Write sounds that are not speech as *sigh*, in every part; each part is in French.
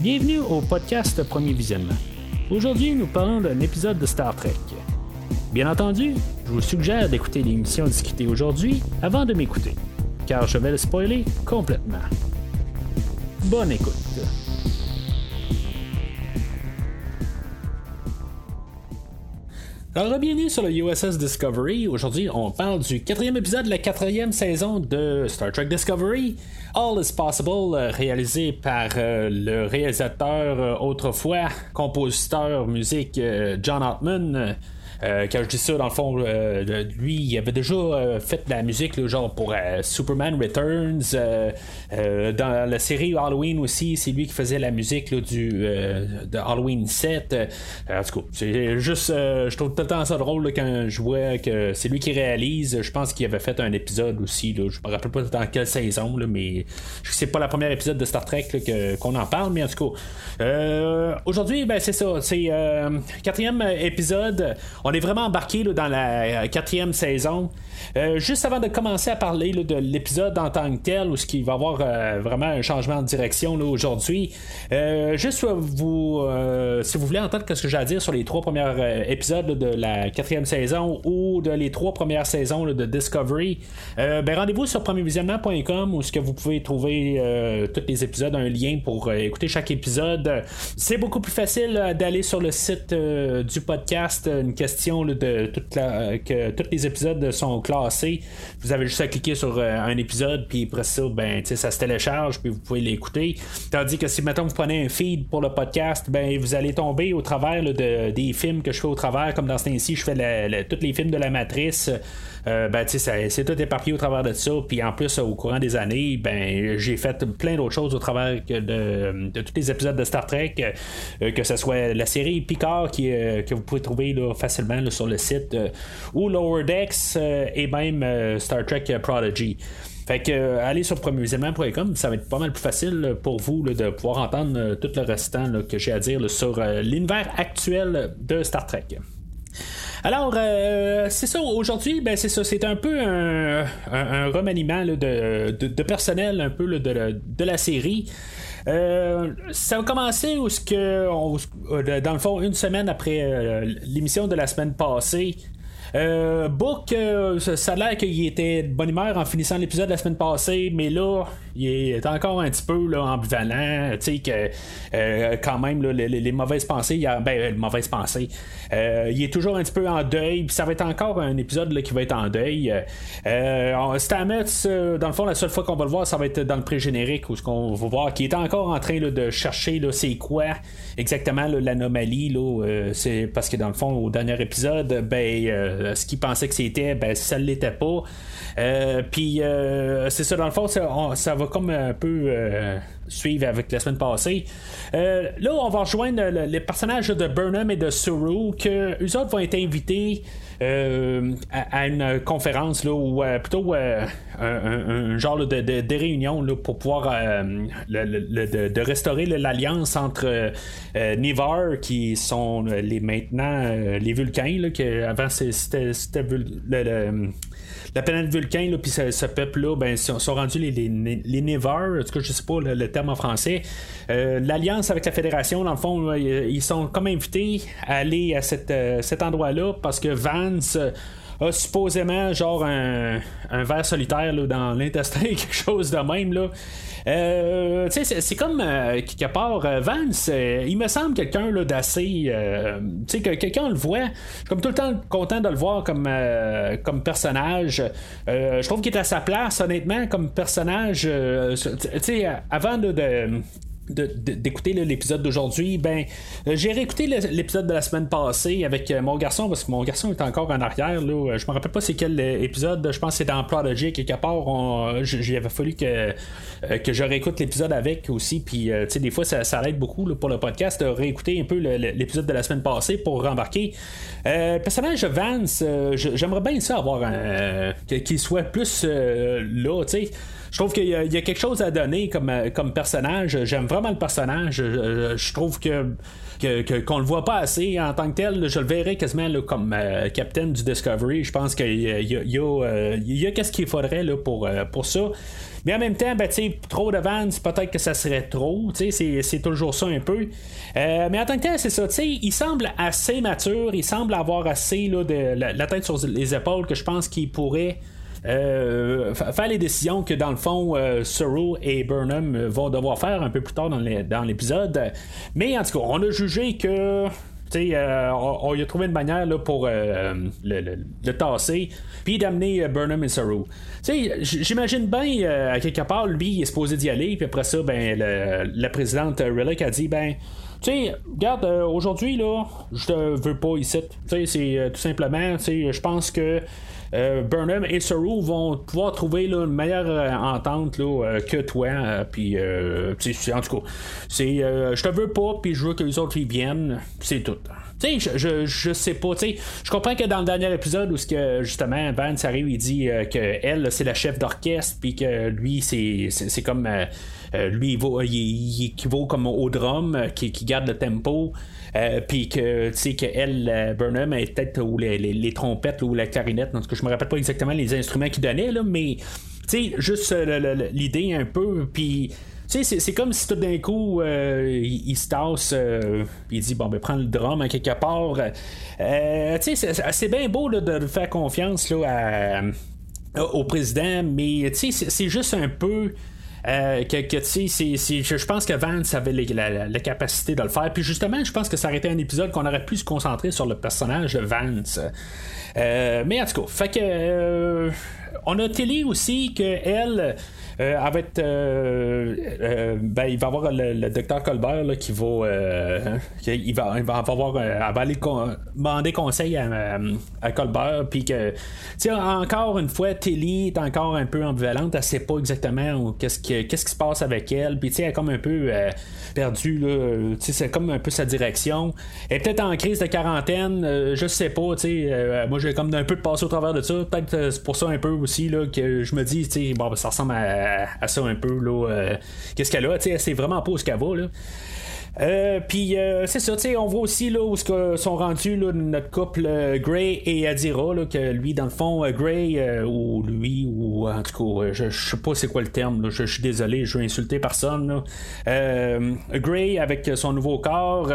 Bienvenue au podcast Premier Visionnement. Aujourd'hui, nous parlons d'un épisode de Star Trek. Bien entendu, je vous suggère d'écouter l'émission discutée aujourd'hui avant de m'écouter, car je vais le spoiler complètement. Bonne écoute. Alors, bienvenue sur le USS Discovery. Aujourd'hui, on parle du quatrième épisode de la quatrième saison de Star Trek Discovery. All is Possible, euh, réalisé par euh, le réalisateur euh, autrefois, compositeur musique John Hartman. Euh, quand je dis ça, dans le fond, euh, lui, il avait déjà euh, fait de la musique, genre pour Superman Returns. dans la série Halloween aussi, c'est lui qui faisait la musique du, de Halloween 7. en tout cas, c'est juste, je trouve tout le temps ça drôle quand je vois que c'est lui qui réalise. Je pense qu'il avait fait un épisode aussi. Là, je me rappelle pas dans quelle saison, là, mais sais pas la première épisode de Star Trek qu'on en parle, mais en tout cas, aujourd'hui, ben, c'est ça. C'est quatrième épisode. Est vraiment embarqué dans la euh, quatrième saison. Euh, juste avant de commencer à parler de l'épisode en tant que tel, où ce qui va avoir euh, vraiment un changement de direction aujourd'hui, juste si vous voulez entendre ce que j'ai à dire sur les trois premiers épisodes de la quatrième saison ou de les trois premières saisons de Discovery, ben rendez-vous sur premiervisionnement.com où ce que vous pouvez trouver tous les épisodes, un lien pour écouter chaque épisode. C'est beaucoup plus facile d'aller sur le site du podcast, une question de toute la, que tous les épisodes sont classés. Vous avez juste à cliquer sur euh, un épisode, puis après ça, ben, ça se télécharge, puis vous pouvez l'écouter. Tandis que si maintenant vous prenez un feed pour le podcast, ben, vous allez tomber au travers de, des films que je fais au travers, comme dans ce temps-ci, je fais tous les films de la matrice. Euh, ben, c'est tout éparpillé au travers de ça. Puis en plus, au courant des années, ben, j'ai fait plein d'autres choses au travers de, tous les épisodes de Star Trek, euh, que ce soit la série Picard euh, que vous pouvez trouver facilement sur le site, ou Lower Decks et même Star Trek Prodigy. Fait que allez sur premiervisionnement.com, ça va être pas mal plus facile pour vous de pouvoir entendre tout le restant que j'ai à dire sur l'univers actuel de Star Trek. Alors, euh, c'est ça, aujourd'hui, ben, c'est ça, c'est un peu un, remaniement de, personnel un peu de, la série. Euh, ça a commencé où euh, dans le fond, une semaine après l'émission de la semaine passée, euh, Book, euh, ça a l'air qu'il était de bonne humeur en finissant l'épisode la semaine passée, mais là, il est encore un petit peu là, ambivalent. Tu sais, que euh, quand même, les, mauvaises pensées, il y a, ben, mauvaises pensées. il est toujours un petit peu en deuil, puis ça va être encore un épisode là, qui va être en deuil. Stamets, dans le fond, la seule fois qu'on va le voir, ça va être dans le pré-générique où ce qu'on va voir qu'il est encore en train de chercher c'est quoi exactement l'anomalie. c'est parce que dans le fond, au dernier épisode, ben euh, ce qu'il pensait que c'était, ben, ça ne l'était pas. Euh, puis euh, c'est ça, dans le fond, ça, va comme un peu suivre avec la semaine passée. là, on va rejoindre les personnages de Burnham et de Suru, que eux autres vont être invités. À, une conférence là, ou plutôt un, genre de, de, réunion là, pour pouvoir de, restaurer l'alliance entre Nivar qui sont les maintenant les Vulcains là, que avant c'était la planète Vulcain, puis ce, peuple-là, ben, sont, sont rendus les, les, les en tout cas, je sais pas le, terme en français. Euh, l'alliance avec la Fédération, dans le fond, ils sont comme invités à aller à euh, cet endroit-là parce que Vance a supposément genre un, un verre solitaire dans l'intestin, *laughs* quelque chose de même. Là. Euh, c'est comme euh, quelque part euh, Vance, il me semble quelqu'un d'assez. tu sais, que quelqu'un le voit. Comme tout le temps content de le voir comme, comme personnage. je trouve qu'il est à sa place, honnêtement, comme personnage. tu sais, avant de d'écouter l'épisode d'aujourd'hui, ben j'ai réécouté l'épisode de la semaine passée avec mon garçon parce que mon garçon est encore en arrière. Là. Je me rappelle pas c'est quel épisode. Je pense que c'est dans Prodigy quelque part. J'avais fallu que euh, que je réécoute l'épisode avec aussi. Puis, euh, tu sais, des fois, ça, aide beaucoup pour le podcast de réécouter un peu l'épisode de la semaine passée pour rembarquer. Euh, personnage Vance, j'aimerais bien ça avoir un. qu'il soit plus là, tu sais. Je trouve qu'il y, a quelque chose à donner comme, comme personnage. J'aime vraiment le personnage. Je, trouve que qu'on le voit pas assez en tant que tel. je le verrais quasiment comme capitaine du Discovery. Je pense qu'il y a, a, qu'est-ce qu'il faudrait là, pour, pour ça. Mais en même temps, ben, trop de vannes, peut-être que ça serait trop. C'est toujours ça un peu. Euh, mais en tant que tel, c'est ça. Il semble assez mature, il semble avoir assez là, de la, tête sur les épaules que je pense qu'il pourrait. Euh, faire les décisions que dans le fond euh, et Burnham vont devoir faire un peu plus tard dans l'épisode. Mais en tout cas, on a jugé que euh, on, a trouvé une manière là, pour euh, le, tasser, puis d'amener euh, Burnham et Saru. J'imagine bien, à quelque part, lui, il est supposé d'y aller, puis après ça, ben, la présidente Relic a dit, ben, tu sais, regarde, aujourd'hui, là, je te veux pas ici. Tu sais, c'est tout simplement, tu sais, je pense que euh, Burnham et Saru vont pouvoir trouver une meilleure euh, entente euh, que toi. puis, en tout cas, c'est, je te veux pas, puis je veux que les autres y viennent. C'est tout. Tu sais, je, je, sais pas. Tu je comprends que dans le dernier épisode où que justement Vance arrive, il dit que elle c'est la chef d'orchestre, puis que lui c'est, c'est, comme lui il, vaut, il, équivaut comme au drum qui, qui garde le tempo. Euh, puis que tu sais qu'elle, euh, Burnham, est peut-être ou les, trompettes ou la clarinette, en tout cas, je me rappelle pas exactement les instruments qu'il donnait, là, mais tu sais, juste euh, l'idée un peu, puis. Tu sais, c'est comme si tout d'un coup, il, se tasse, il dit, bon, ben, prends le drum à quelque part. tu sais, c'est bien beau de faire confiance là, au président, mais tu sais, c'est juste un peu. Euh, que, tu sais, je pense que Vance avait la, capacité de le faire. Puis justement, je pense que ça aurait été un épisode qu'on aurait pu se concentrer sur le personnage de Vance. Euh, mais en tout cas, fait que. Euh, on a Tilly aussi que elle euh, euh, euh, ben, il va avoir le, docteur Colbert qui va, il va, il va avoir, elle va aller demander conseil à, à Colbert, puis que, encore une fois, Tilly est encore un peu ambivalente, elle sait pas exactement qu'est-ce qui, qu'est-ce qui se passe avec elle, puis elle est comme un peu perdue, là, c'est comme un peu sa direction. Elle est peut-être en crise de quarantaine, je sais pas, moi j'ai comme un peu de passer au travers de ça, peut-être c'est pour ça un peu aussi là, que je me dis, bon, ben, ça ressemble à ça un peu. euh, Qu'est-ce qu'elle a? C'est vraiment pas ce qu'elle va. Là. Euh, puis euh, c'est ça, on voit aussi là, où sont rendus notre couple euh, Gray et Adira, que lui, dans le fond, Gray, ou lui, ou en tout cas, je, je sais pas c'est quoi le terme, je, suis désolé, je veux insulter personne. Gray, avec son nouveau corps,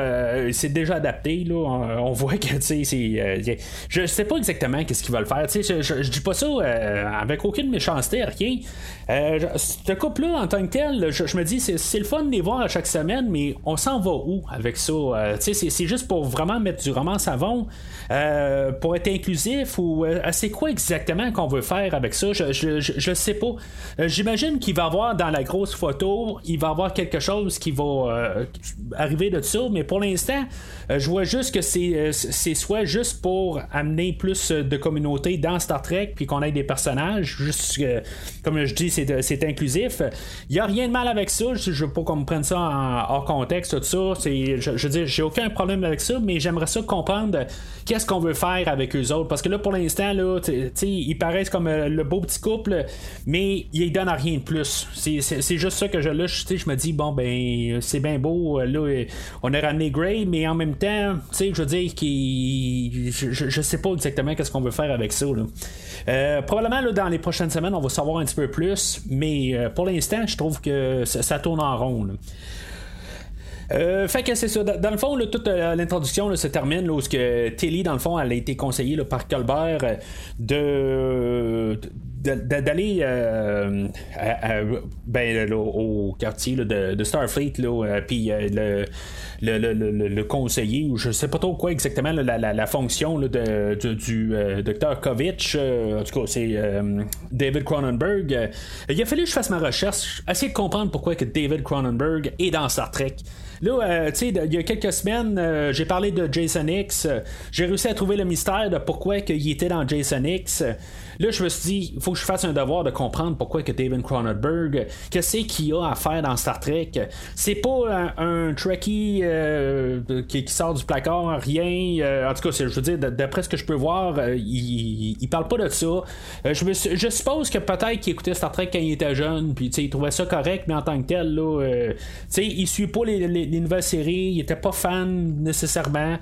c'est déjà adapté. Là, on, voit que, tu sais, je sais pas exactement qu'est-ce qu'ils veulent faire. Je, je, je, dis pas ça avec aucune méchanceté, rien. ce couple-là, en tant que tel, je, me dis, c'est le fun de les voir à chaque semaine, mais on va où avec ça? Euh, c'est juste pour vraiment mettre du roman savon, euh, pour être inclusif ou euh, c'est quoi exactement qu'on veut faire avec ça? Je, je, sais pas. J'imagine qu'il va y avoir dans la grosse photo, il va y avoir quelque chose qui va arriver de ça, mais pour l'instant, je vois juste que c'est soit juste pour amener plus de communauté dans Star Trek, puis qu'on ait des personnages, juste comme je dis, c'est inclusif. Il n'y a rien de mal avec ça, je, je veux pas qu'on me prenne ça en, hors contexte, ça. C'est, je, veux dire, j'ai aucun problème avec ça, mais j'aimerais ça comprendre qu'est-ce qu'on veut faire avec eux autres. Parce que là, pour l'instant, là, ils paraissent comme euh, le beau petit couple, mais ils donnent rien de plus. C'est, juste ça que je, là, je me dis, bon, ben, c'est bien beau. Euh, là, on a ramené Gray, mais en même temps, je veux dire, qu'il, je, je, sais pas exactement qu'est-ce qu'on veut faire avec ça. Euh, probablement, là, dans les prochaines semaines, on va savoir un petit peu plus, mais pour l'instant, je trouve que ça, tourne en rond. Euh, fait que c'est ça. Dans le fond, toute euh, l'introduction se termine là, Tilly, dans le fond, elle a été conseillée par Colbert euh, de d'aller euh, ben, au quartier de, Starfleet, puis le, le, conseiller, ou je sais pas trop quoi exactement la, fonction de, du, docteur Kovic, en tout cas c'est David Cronenberg. il a fallu que je fasse ma recherche, essayer de comprendre pourquoi que David Cronenberg est dans Star Trek. Là, tu sais, il y a quelques semaines, j'ai parlé de Jason X. j'ai réussi à trouver le mystère de pourquoi il était dans Jason X. Là, je me suis dit, il faut que je fasse un devoir de comprendre pourquoi que David Cronenberg, qu'est-ce qu'il a à faire dans Star Trek? C'est pas un, Trekkie euh, qui, sort du placard, rien. Euh, en tout cas, je veux dire, d'après ce que je peux voir, euh, il, il, parle pas de ça. je, je suppose que peut-être qu'il écoutait Star Trek quand il était jeune, puis il trouvait ça correct, mais en tant que tel, là, il suit pas les, nouvelles séries, il était pas fan nécessairement.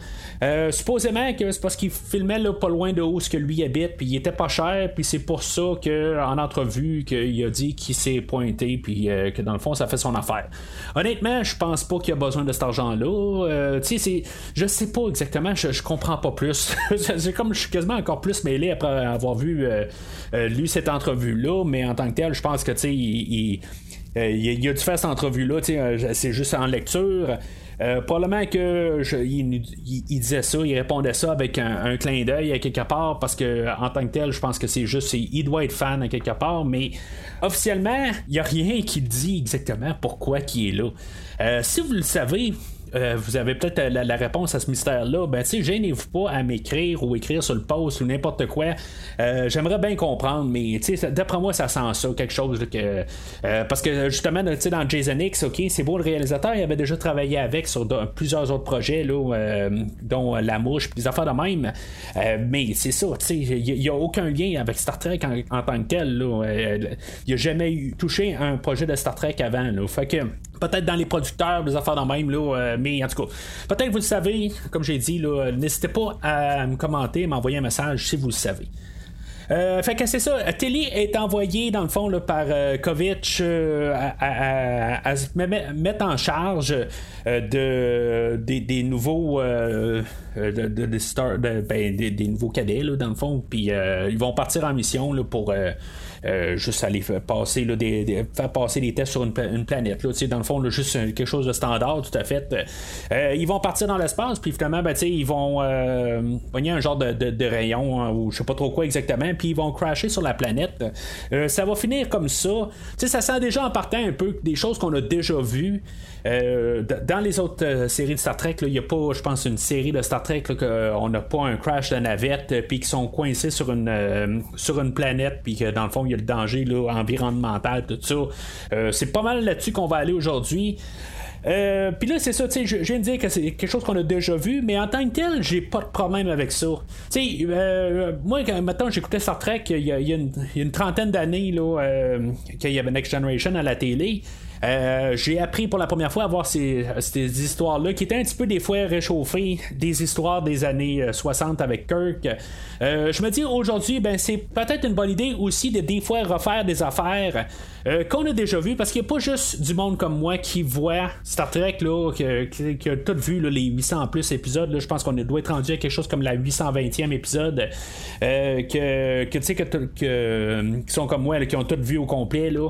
supposément que c'est parce qu'il filmait là, pas loin de où ce que lui habite, puis il était pas cher puis c'est pour ça qu'en entrevue, qu'il a dit qu'il s'est pointé, puis euh, que dans le fond, ça fait son affaire. Honnêtement, je pense pas qu'il a besoin de cet argent-là. Euh, tu sais, je sais pas exactement, je, comprends pas plus. *laughs* c'est comme je suis quasiment encore plus mêlé après avoir vu euh, lu cette entrevue-là, mais en tant que tel, je pense que tu sais, il, il, a dû faire cette entrevue-là, c'est juste en lecture? Euh, probablement que il, disait ça, il répondait ça avec un, clin d'œil à quelque part parce que en tant que tel, je pense que c'est juste il doit être fan à quelque part, mais officiellement, il n'y a rien qui dit exactement pourquoi il est là. Euh, si vous le savez, euh, vous avez peut-être euh, la, réponse à ce mystère-là, ben, tu sais, gênez-vous pas à m'écrire ou écrire sur le post ou n'importe quoi. Euh, j'aimerais bien comprendre, mais tu d'après moi, ça sent ça, quelque chose que. parce que justement, dans Jason X, ok, c'est beau, le réalisateur, il avait déjà travaillé avec sur plusieurs autres projets, là, dont La Mouche, puis des affaires de même. mais c'est ça, il n'y a, aucun lien avec Star Trek en, tant que tel, là. il n'a jamais eu, touché un projet de Star Trek avant, là. Fait que peut-être dans les producteurs, des affaires dans même, là, euh, mais en tout cas, peut-être que vous le savez, comme j'ai dit, n'hésitez pas à me commenter, m'envoyer un message si vous le savez. Euh, fait que c'est ça. Telly est envoyé dans le fond là, par euh, Kovic à, mettre en charge de, des, nouveaux ben, des, nouveaux cadets dans le fond. Puis ils vont partir en mission là, pour euh, juste aller faire passer, des, faire passer des tests sur une, planète. Là, dans le fond, juste quelque chose de standard, tout à fait. Euh, ils vont partir dans l'espace, puis finalement, ben, ils vont euh, un genre de, rayon, hein, ou je sais pas trop quoi exactement, puis ils vont crasher sur la planète. ça va finir comme ça. ça sent déjà en partant un peu des choses qu'on a déjà vues. Dans les autres séries de Star Trek, il n'y a pas, je pense, une série de Star Trek qu'on n'a pas un crash de navette, puis qui sont coincés sur une, sur une planète, puis que dans le fond, il y a le danger là, environnemental, tout ça. Euh, c'est pas mal là-dessus qu'on va aller aujourd'hui. Euh, puis là, c'est ça, tu sais, je, viens de dire que c'est quelque chose qu'on a déjà vu, mais en tant que tel, j'ai pas de problème avec ça. Tu sais, euh, moi, maintenant, j'écoutais Star Trek il y a, une, trentaine d'années, là, qu'il y avait Next Generation à la télé. Euh, j'ai appris pour la première fois à voir ces, histoires-là qui étaient un petit peu des fois réchauffées des histoires des années 60 euh, avec Kirk. Euh, je me dis aujourd'hui, ben c'est peut-être une bonne idée aussi de des fois refaire des affaires qu'on a déjà vues parce qu'il n'y a pas juste du monde comme moi qui voit Star Trek là, qui, a tout vu les 800 plus épisodes. Je pense qu'on doit être rendu à quelque chose comme la 820e épisode que, tu sais que, qui sont comme moi qui ont tout vu au complet là.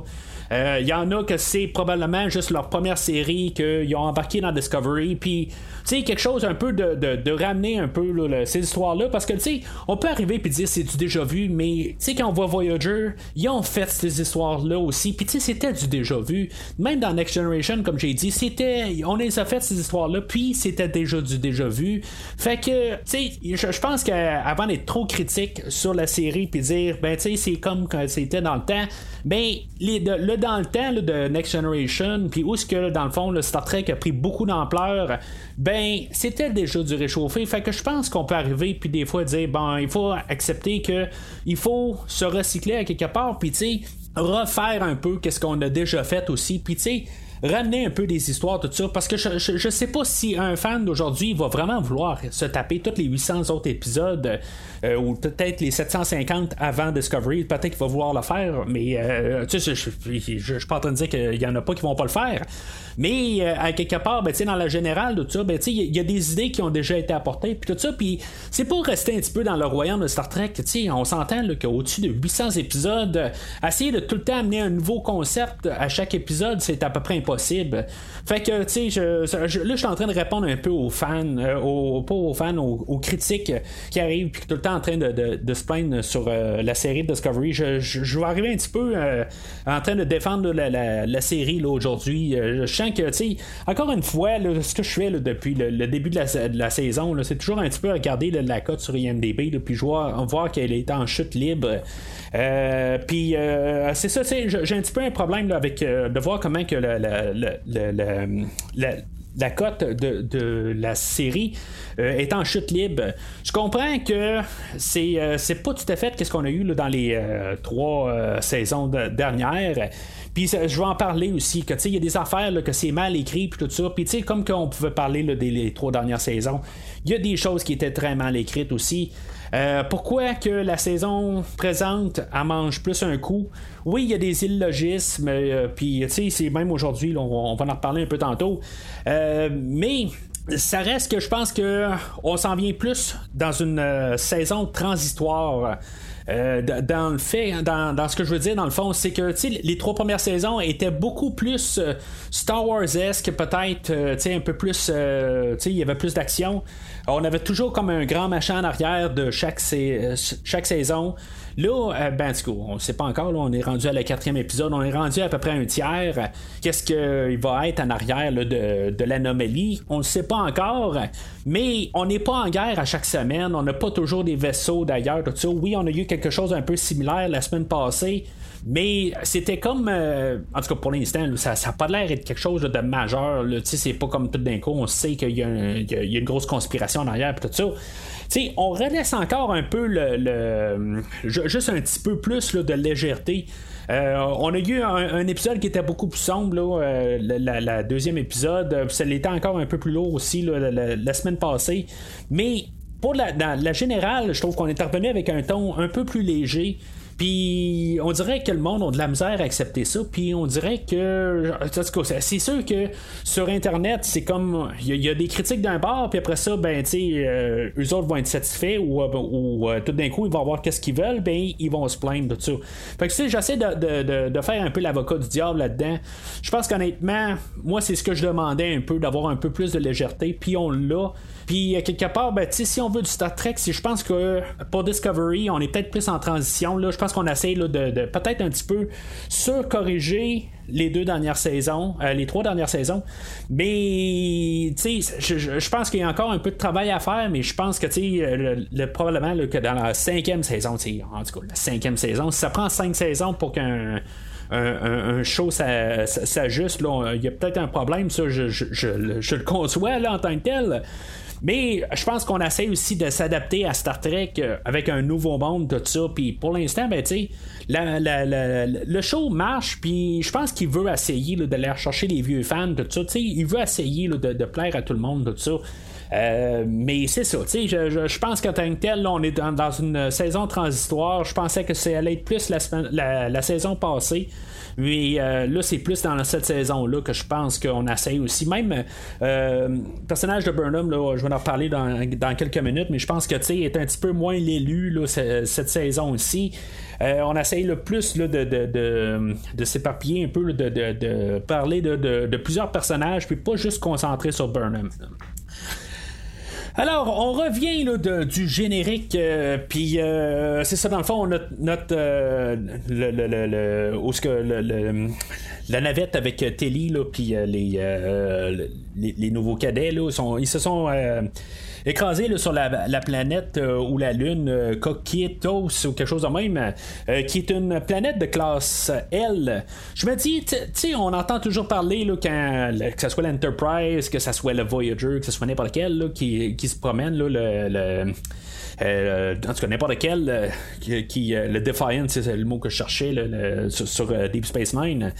Il euh, y en a que c'est probablement juste leur première série qu'ils ont embarqué dans Discovery. Puis, tu sais, quelque chose un peu de, de, ramener un peu ces histoires-là. Parce que, tu sais, on peut arriver et dire c'est du déjà vu. Mais, tu sais, quand on voit Voyager, ils ont fait ces histoires-là aussi. Puis, tu sais, c'était du déjà vu. Même dans Next Generation, comme j'ai dit, c'était. On les a fait ces histoires-là. Puis, c'était déjà du déjà vu. Fait que, tu sais, je, pense qu'avant d'être trop critique sur la série. Puis dire, ben, tu sais, c'est comme quand c'était dans le temps. Ben, les, le dans le temps de Next Generation, puis où est-ce que dans le fond le Star Trek a pris beaucoup d'ampleur, ben c'était déjà du réchauffé. Fait que je pense qu'on peut arriver puis des fois dire bon, il faut accepter que il faut se recycler à quelque part, puis tu sais refaire un peu qu'est-ce qu'on a déjà fait aussi, puis tu sais ramener un peu des histoires, tout ça, parce que je, je, sais pas si un fan d'aujourd'hui va vraiment vouloir se taper tous les 800 autres épisodes, euh, ou peut-être les 750 avant Discovery, peut-être qu'il va vouloir le faire, mais euh, je, je, suis pas en train de dire qu'il y en a pas qui vont pas le faire. Mais euh, à quelque part, ben, dans la générale, tout ça, ben, il y, a des idées qui ont déjà été apportées, puis tout ça, puis c'est pour rester un petit peu dans le royaume de Star Trek, on s'entend qu'au-dessus de 800 épisodes, essayer de tout le temps amener un nouveau concept à chaque épisode, c'est à peu près impossible possible. Fait que, tu sais, je, là, je suis en train de répondre un peu aux fans, aux, pas aux fans, aux, critiques qui arrivent, puis tout le temps en train de, se plaindre sur la série Discovery. Je, vais arriver un petit peu en train de défendre la, série aujourd'hui. je sens que, encore une fois, ce que je fais depuis le, début de la, saison, c'est toujours un petit peu regarder la cote sur IMDB, puis voir, voir qu'elle est en chute libre. Euh, puis euh, c'est ça, j'ai un petit peu un problème avec euh, de voir comment que cote de, la série est en chute libre. Je comprends que c'est, c'est pas tout à fait ce qu'on a eu dans les trois saisons dernières. Puis je vais en parler aussi, que il y a des affaires que c'est mal écrit, puis tout ça. Puis tu sais, comme qu'on pouvait parler des trois dernières saisons, il y a des choses qui étaient très mal écrites aussi. Euh, pourquoi que la saison présente elle mange plus un coup? Oui, il y a des illogismes, euh, puis tu sais, c'est même aujourd'hui, on, va en reparler un peu tantôt. Euh, mais ça reste que je pense que on s'en vient plus dans une saison transitoire. Euh, dans le fait, dans, ce que je veux dire, dans le fond, c'est que les trois premières saisons étaient beaucoup plus euh, Star Wars-esque, peut-être, euh, un peu plus. il y avait plus d'action. On avait toujours comme un grand machin en arrière de chaque, chaque saison. Là, euh, ben, on ne sait pas encore. On est rendu à la quatrième épisode. On est rendu à peu près un tiers. Qu'est-ce qu'il va être en arrière de, l'anomalie? On ne sait pas encore. Mais on n'est pas en guerre à chaque semaine. On n'a pas toujours des vaisseaux d'ailleurs. Oui, on a eu quelque chose un peu similaire la semaine passée. Mais c'était comme. Euh, en tout cas, pour l'instant, ça n'a pas l'air d'être quelque chose de majeur. C'est pas comme tout d'un coup, on sait qu'il y, a une grosse conspiration en arrière tout ça on relaisse encore un peu le, juste un petit peu plus de légèreté. Euh, on a eu un, épisode qui était beaucoup plus sombre, euh, la, deuxième épisode. Ça l'était encore un peu plus lourd aussi la, semaine passée. Mais pour la, la générale, je trouve qu'on est revenu avec un ton un peu plus léger. Puis on dirait que le monde a de la misère à accepter ça. Puis on dirait que. C'est sûr que sur Internet, c'est comme. Il y, a des critiques d'un bord, puis après ça, ben, tu sais, euh, eux autres vont être satisfaits ou, ou euh, tout d'un coup, ils vont voir qu'est-ce qu'ils veulent, ben, ils vont se plaindre de ça. Fait que, tu sais, j'essaie de, faire un peu l'avocat du diable là-dedans. Je pense qu'honnêtement, moi, c'est ce que je demandais un peu, d'avoir un peu plus de légèreté, puis on l'a. Puis euh, quelque part, ben, si on veut du Star Trek, si je pense que pour Discovery, on est peut-être plus en transition. Là, je pense qu'on essaie de, peut-être un petit peu surcorriger les deux dernières saisons, euh, les trois dernières saisons. Mais sais, je, pense qu'il y a encore un peu de travail à faire, mais je pense que sais, le, probablement que dans la cinquième saison, en tout cas, la cinquième saison, si ça prend cinq saisons pour qu'un un, show s'ajuste, il y a peut-être un problème, ça, je, le conçois là, en tant que tel. Mais je pense qu'on essaie aussi de s'adapter à Star Trek euh, avec un nouveau monde, tout ça. Puis pour l'instant, ben, tu sais, le show marche, puis je pense qu'il veut essayer de d'aller chercher les vieux fans, tout ça. Tu sais, il veut essayer de, plaire à tout le monde, tout ça. Euh, mais c'est ça, tu sais, je, pense qu'en tant que tel, on est dans, une saison transitoire. Je pensais que ça allait être plus la, la saison passée. Mais euh, là, c'est plus dans cette saison-là que je pense qu'on essaye aussi. Même euh, personnage de Burnham, là, je vais en reparler dans, quelques minutes, mais je pense que tu est un petit peu moins l'élu cette saison aussi. Euh, on essaye le plus de, de, de, de s'éparpiller un peu, de parler de, plusieurs personnages, puis pas juste concentrer sur Burnham. Alors, on revient là, du générique, euh, puis euh, c'est ça, dans le fond, notre, notre euh, le, la navette avec Telly, puis les, les, les, nouveaux cadets, là, sont, ils se sont écrasé sur la, planète euh, ou la Lune euh, Coquitos ou quelque chose de même, euh, qui est une planète de classe L. Je me dis, tu sais, on entend toujours parler là, quand, que ce soit l'Enterprise, que ce soit le Voyager, que ce soit n'importe quel qui, qui, se promène, le euh, en tout cas, n'importe quel, qui, le Defiant, c'est le mot que je cherchais sur, Deep Space Nine,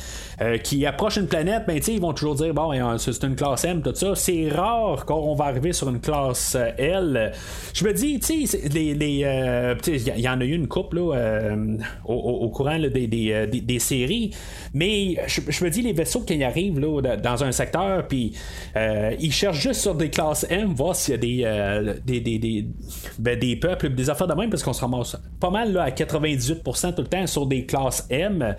qui approche une planète, ben, ils vont toujours dire, bon, c'est une classe M, tout ça. C'est rare qu'on va arriver sur une classe L. Je me dis, tu sais, il y, en a eu une couple au, courant des, des, séries, mais je, me dis, les vaisseaux qui arrivent là, dans un secteur, puis ils cherchent juste sur des classes M, voir s'il y a des, des, des, ben, des, peuples, des affaires de même, parce qu'on se ramasse pas mal là, à 98% tout le temps sur des classes M.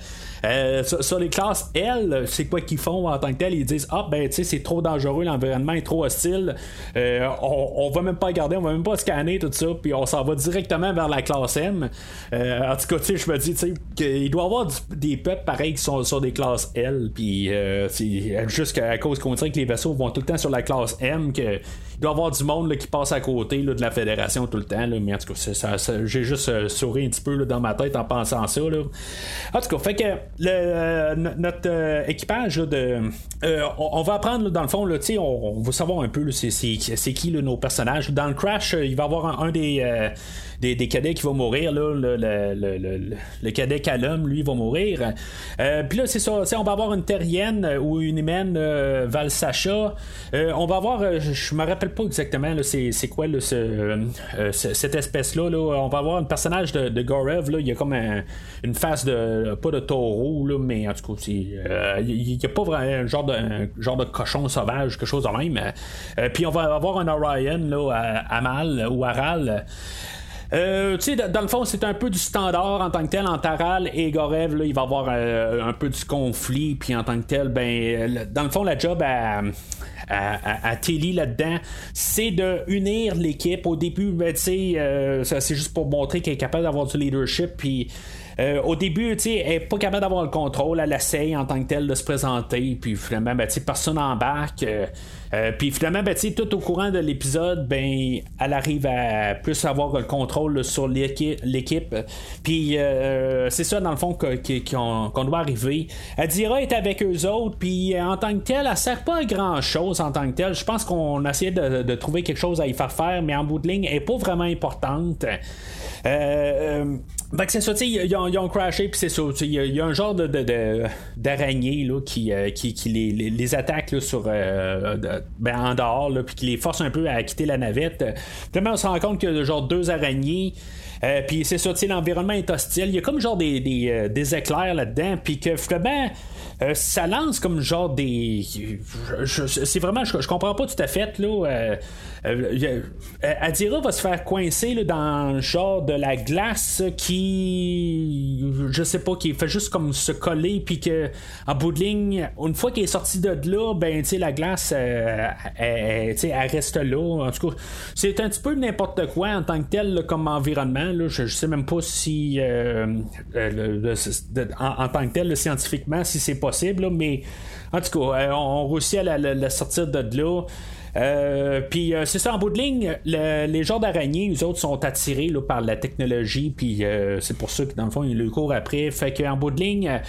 sur, les classes L, c'est quoi qu'ils font en tant que tel? Ils disent Ah, ben, tu sais, c'est trop dangereux, l'environnement est trop hostile, on, on va même pas regarder, on va même pas scanner tout ça, puis on s'en va directement vers la classe M. en tout cas, je me dis, qu'il doit y avoir des peuples pareils qui sont sur des classes L, puis c'est juste à cause qu'on dirait que les vaisseaux vont tout le temps sur la classe M, qu'il doit y avoir du monde qui passe à côté de la fédération tout le temps. mais en tout cas, j'ai juste euh, souri un petit peu dans ma tête en pensant ça. En tout cas, fait que euh, notre euh, équipage de. On, va apprendre dans le fond, là, on, on va savoir un peu c'est qui nos personnages. Dans le crash, il va y avoir un des des, cadets qui vont mourir. Là, le, le, le, cadet Callum, lui, va mourir. Puis là, c'est ça. On va avoir une terrienne ou une humaine euh, Valsacha. On va avoir, je me rappelle pas exactement, c'est quoi cette espèce-là. On va avoir un personnage de, de Gorev. Là. Il y a comme une face de. pas de taureau, là, mais en tout cas, il n'y a pas vraiment un genre de, genre de cochon sauvage, quelque chose de même. puis on va avoir un Orion, là, à, Amal ou Aral. Euh, tu sais, dans le fond, c'est un peu du standard en tant que tel. En Taral et Gorev, là, il va y avoir euh, un peu du conflit. Puis en tant que tel, ben, dans le fond, la job à, à, à, là-dedans, c'est de unir l'équipe. Au début, ben, tu sais, euh, c'est juste pour montrer qu'elle est capable d'avoir du leadership. Puis euh, au début, elle n'est pas capable d'avoir le contrôle, elle essaye en tant que telle de se présenter, puis finalement, ben, personne n'embarque. Euh, euh, puis finalement, ben, tout au courant de l'épisode, ben, elle arrive à plus avoir le contrôle sur l'équipe. Puis c'est ça, dans le fond, qu'on doit arriver. Elle dira être avec eux autres, puis en tant que telle, elle sert pas à grand chose en tant que telle. Je pense qu'on a essayé de, de, trouver quelque chose à y faire faire, mais en bout de ligne, elle n'est pas vraiment importante. Euh, euh c'est ça, ils, ont, ils ont crashé, puis c'est ça. Il y, a un genre de, d'araignée là, qui, euh, qui, qui les, les, attaque là, sur, euh, ben, en dehors, puis qui les force un peu à quitter la navette. Finalement, on se rend compte qu'il y a genre deux araignées. puis c'est ça, l'environnement est hostile. Il y a comme genre des, des, des éclairs là-dedans. Puis que finalement, euh, ça lance comme genre des. c'est vraiment, je, comprends pas tout à fait. Là, euh, euh, Adira va se faire coincer là, dans genre de la glace qui. Je sais pas, qui fait juste comme se coller, puis que en bout de ligne, une fois qu'elle est sortie de là, ben, tu la glace, elle, elle, reste là. En tout cas, c'est un petit peu n'importe quoi en tant que tel comme environnement. Là. Je, sais même pas si. en, tant que tel, scientifiquement, si c'est possible, mais en tout cas, euh, on, réussit à la, sortir de là. Euh, puis euh, c'est ça, en bout de ligne, les genres d'araignées, les autres sont attirés par la technologie, puis c'est pour ça que dans le fond, ils le courent après. Fait qu'en bout de ligne,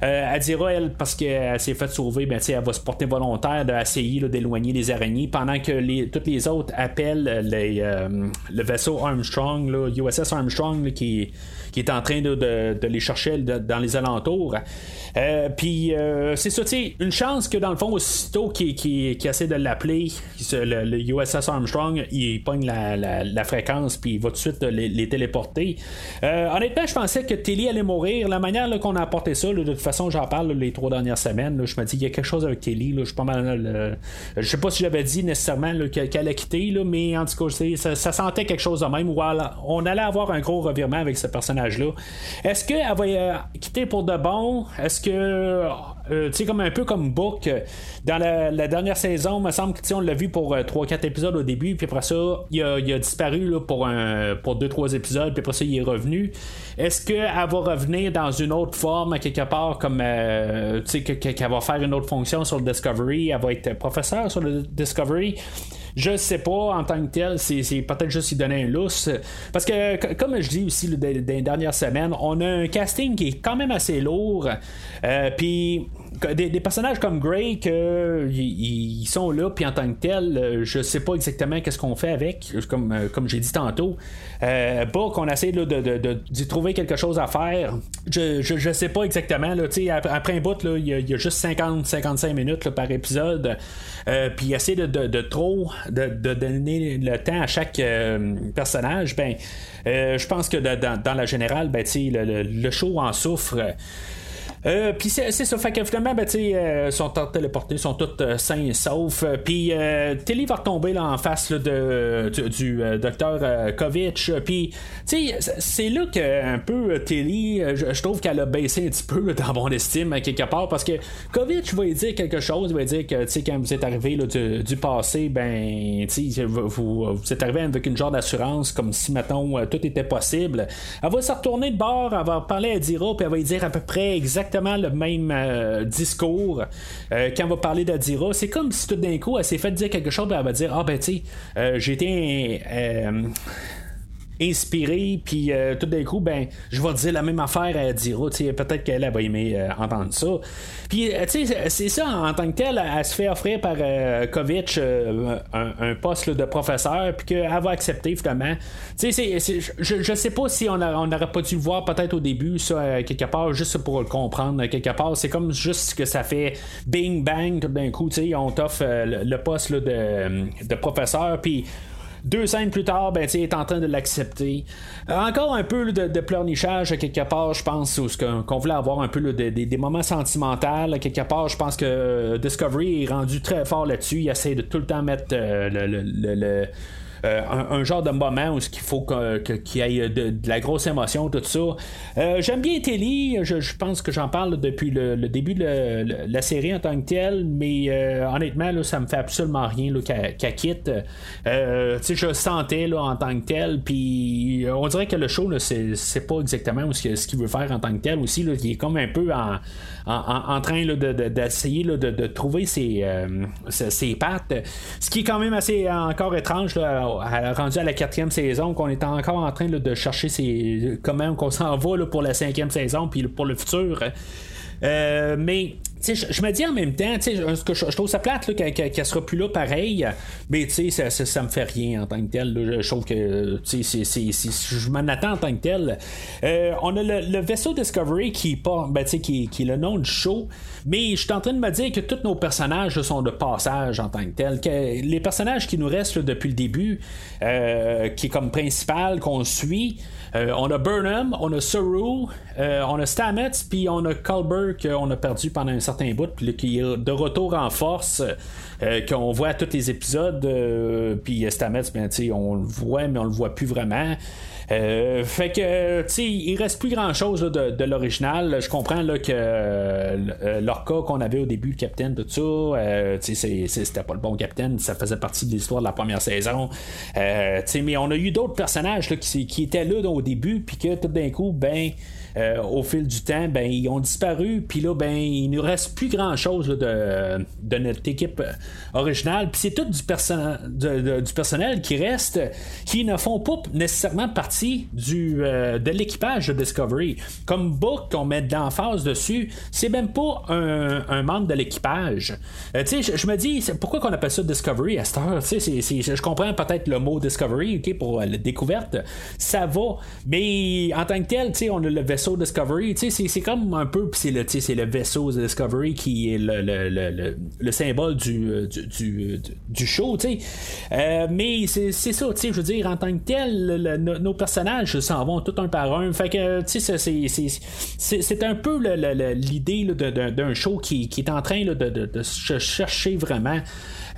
elle dira, elle, parce qu'elle s'est fait sauver, ben, elle va se porter volontaire d'essayer d'éloigner les araignées, pendant que les, toutes les autres appellent le vaisseau Armstrong, là, USS Armstrong, qui, qui est en train de, les chercher dans les alentours. Euh, puis euh, c'est ça, tu sais, une chance que dans le fond, aussitôt qui, qui, essaie de l'appeler, le, USS Armstrong, il pogne la, fréquence, puis il va tout de suite les, téléporter. Euh, honnêtement, je pensais que Tilly allait mourir. La manière qu'on a apporté ça, de toute façon, j'en parle les trois dernières semaines. je me dis, il y a quelque chose avec Tilly. je suis pas mal. je sais pas si j'avais dit nécessairement qu'elle allait quitter, mais en tout cas, ça, sentait quelque chose de même. On allait avoir un gros revirement avec ce personnage-là. Est-ce qu'elle va quitter pour de bon? Est-ce que, euh, tu sais, comme un peu comme Book, euh, dans la, dernière saison, il me semble que on l'a vu pour 3-4 euh, épisodes au début, puis après ça, il a, disparu là, pour, pour 2-3 épisodes, puis après ça, il est revenu. Est-ce qu'elle va revenir dans une autre forme, quelque part, comme, tu sais, qu'elle va faire une autre fonction sur le Discovery, elle va être professeur sur le Discovery? Je sais pas en tant que tel, c'est, peut-être juste y donner un lousse. Parce que, comme je dis aussi dans les dernières semaines, on a un casting qui est quand même assez lourd. Euh, puis des, personnages comme Grey que ils sont là puis en tant que tel euh, je sais pas exactement qu'est-ce qu'on fait avec comme, euh, comme j'ai dit tantôt. Euh, qu'on essaie de, d'y trouver quelque chose à faire. Je, je, sais pas exactement là, après un bout il y, a juste 50-55 minutes par épisode. Puis essayer de, trop de, donner le temps à chaque personnage ben je pense que dans, la générale ben, le, le, show en souffre Euh, puis c'est, ça, fait que finalement, ben, euh, sont téléportés, sont tous euh, sains et saufs. Puis Tilly va retomber là, en face de, du, docteur Kovic. Puis c'est là que un peu Tilly, je, trouve qu'elle a baissé un petit peu dans mon estime quelque part parce que Kovic va lui dire quelque chose. Il va dire que quand vous êtes arrivé du, passé, ben vous, vous, vous, êtes arrivé avec une genre d'assurance comme si maintenant tout était possible. Elle va se retourner de bord, elle va parler à Dira, puis elle va lui dire à peu près exactement le même euh, discours euh, quand on va parler d'Adira. C'est comme si tout d'un coup, elle s'est fait dire quelque chose, elle va dire Ah ben tu sais, euh, j'ai été inspiré, puis euh, tout d'un coup, ben, je vais dire la même affaire à Dira. Peut-être qu'elle va aimer euh, entendre ça. Puis, euh, tu sais, c'est ça, en tant que tel, elle, se fait offrir par Kovic un, poste de professeur, puis qu'elle va accepter finalement. Tu sais, je, je sais pas si on n'aurait pas dû voir peut-être au début, ça, quelque part, juste pour le comprendre, quelque part. C'est comme juste que ça fait bing bang tout d'un coup, tu sais, on t'offre le, poste de, de professeur, puis deux scènes plus tard, ben, il est en train de l'accepter. Euh, encore un peu de, pleurnichage quelque part, je pense, qu'on voulait avoir un peu des moments sentimentaux. Quelque part, je pense que Discovery est rendu très fort là-dessus. Il essaie de tout le temps mettre euh, le euh, un, genre de moment où il faut qu'il y ait de, la grosse émotion, tout ça. Euh, j'aime bien Telly, je, pense que j'en parle depuis le, début de la série en tant que telle, mais euh, honnêtement, là, ça me fait absolument rien qu'elle quitte. je sentais là, en tant que tel, puis on dirait que le show, c'est pas exactement ce qu'il veut faire en tant que tel aussi. Là, il est comme un peu en, en, train d'essayer de, de, trouver ses, ses, pattes. Ce qui est quand même assez encore étrange rendu à la quatrième saison, qu'on est encore en train de chercher ces, comment on s'en va pour la cinquième saison, puis pour le futur. Euh, mais je, me dis en même temps, que je, trouve ça plate qu'elle sera plus là pareil, mais ça, ça, ça, me fait rien en tant que tel. Je trouve que je m'en attends en tant que tel. Euh, on a le, vaisseau Discovery qui, pas, ben, qui, qui est le nom du show, mais je suis en train de me dire que tous nos personnages sont de passage en tant que tel. Que les personnages qui nous restent depuis le début, euh, qui est comme principal, qu'on suit, euh, on a Burnham, on a Saru, on a Stamets, puis on a Culber qu'on a perdu pendant un certain bout, puis qui est de retour en force, euh, qu'on voit à tous les épisodes, euh, puis Stamets, bien, on le voit, mais on le voit plus vraiment. Euh, fait que, tu sais, il reste plus grand chose de, l'original. Je comprends là, que euh, l'orca qu'on avait au début, le capitaine, tout ça, tu sais, c'était pas le bon capitaine, ça faisait partie de l'histoire de la première saison. tu sais, mais on a eu d'autres personnages là, qui, qui, étaient là au début, puis que tout d'un coup, ben. Euh, au fil du temps, ben, ils ont disparu. Puis là, ben, il ne reste plus grand-chose de, de, notre équipe euh, originale. Puis c'est tout du, du personnel qui reste, qui ne font pas nécessairement partie du, euh, de l'équipage de Discovery. Comme Book, qu'on met de l'emphase dessus, c'est même pas un, membre de l'équipage. tu sais, je me dis, pourquoi qu'on appelle ça Discovery à cette heure? je comprends peut-être le mot Discovery ok, pour la découverte. Ça va. Mais en tant que tel, on a le vaisseau vaisseau Discovery, c'est comme un peu, c'est le, le vaisseau Discovery qui est le, le, le, le symbole du, euh, du, du, du show, euh, mais c'est ça, je veux dire, en tant que tel, nos personnages s'en vont tout un par un. Fait que, c'est un peu l'idée d'un show qui, qui, est en train de, de, de, chercher vraiment.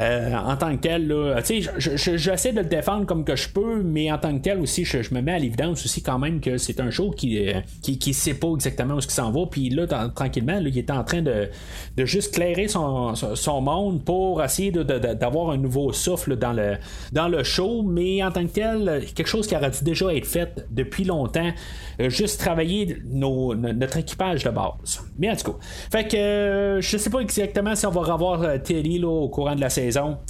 Euh, en tant que tel, là, j'essaie de le défendre comme que je peux, mais en tant que tel aussi, je, me mets à l'évidence aussi quand même que c'est un show qui, euh, qui, sait pas exactement où ce qui s'en va, puis là, tranquillement, il est en train de, de juste clairer son, son monde pour essayer d'avoir un nouveau souffle dans le, dans le show, mais en tant que tel, quelque chose qui aurait dû déjà être fait depuis longtemps, euh, juste travailler notre équipage de base. Mais en tout cas, fait que je sais pas exactement si on va revoir Terry là, au courant de la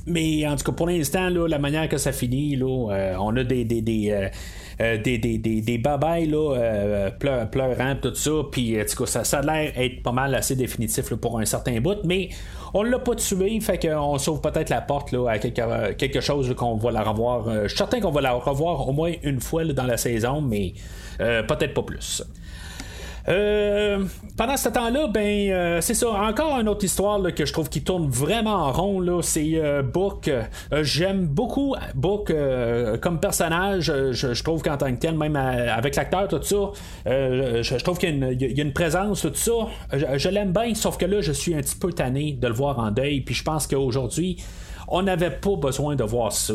mais en tout cas, pour l'instant, la manière que ça finit, là, euh, on a des. des, des euh, euh, des, là, pleurant, tout ça. Puis, ça, ça a l'air être pas mal assez définitif pour un certain bout. Mais on l'a pas tué, fait qu'on sauve peut-être la porte là, à quelque, quelque chose qu'on va la revoir. je suis certain qu'on va la revoir au moins une fois dans la saison, mais peut-être pas plus. Euh, pendant ce temps-là, ben euh, c'est ça. Encore une autre histoire que je trouve qui tourne vraiment en rond. Là, c'est euh, Book. J'aime beaucoup Book comme personnage. Je, trouve qu'en tant que tel, même avec l'acteur, tout ça, je, trouve qu'il y, a une présence, tout ça. Je, l'aime bien, sauf que là, je suis un petit peu tanné de le voir en deuil. Puis je pense qu'aujourd'hui, on n'avait pas besoin de voir ça.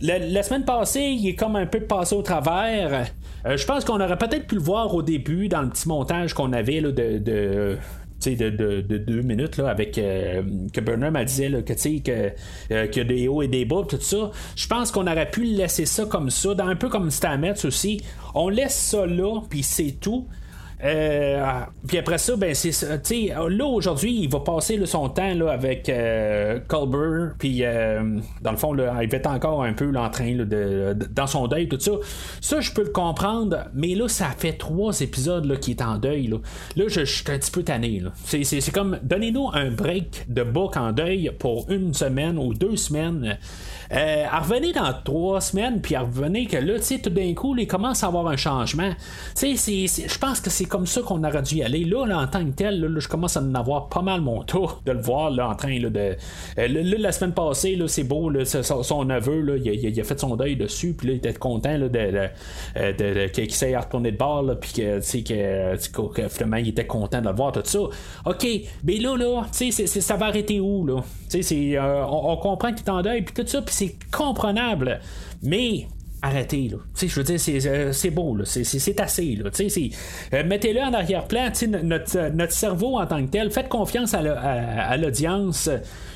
La, semaine passée, il est comme un peu passé au travers. Euh, je pense qu'on aurait peut-être pu le voir au début dans le petit montage qu'on avait là, de, de de, deux minutes là, avec euh, que Burnham a dit là, que que, euh, qu'il y a des hauts et des bas tout ça je pense qu'on aurait pu laisser ça comme ça un peu comme Stamets aussi on laisse ça là puis c'est tout euh, puis après ça, ben c'est là aujourd'hui, il va passer son temps là, avec euh, Colbert, puis euh, dans le fond, là, il va être encore un peu en train de, dans son deuil, tout ça. Ça, je peux le comprendre, mais là, ça fait trois épisodes qu'il est en deuil. Là, là je, suis un petit peu tanné. C'est, comme, donnez-nous un break de book en deuil pour une semaine ou deux semaines. Euh, revenez dans trois semaines, puis revenez que là, tu sais, tout d'un coup, il commence à avoir un changement. Tu sais, je pense que c'est comme ça qu'on aurait dû y aller. Là, en tant que tel, je commence à en avoir pas mal mon tour de le voir là, en train de. Euh, la semaine passée, c'est beau, son, neveu, il, a, fait son deuil dessus, puis là, il était content là, de, de, qu'il s'est retourné de bord, puis que, que, que, finalement, il était content de le voir, tout ça. OK, mais là, là, tu sais, ça va arrêter où, là? Euh, on, on, comprend qu'il est en deuil, puis tout ça, puis c'est comprenable. Mais arrêtez là. je veux dire, c'est, euh, beau, C'est, assez. Là. Euh, mettez-le en arrière-plan. Notre, euh, notre cerveau en tant que tel, faites confiance à, l'audience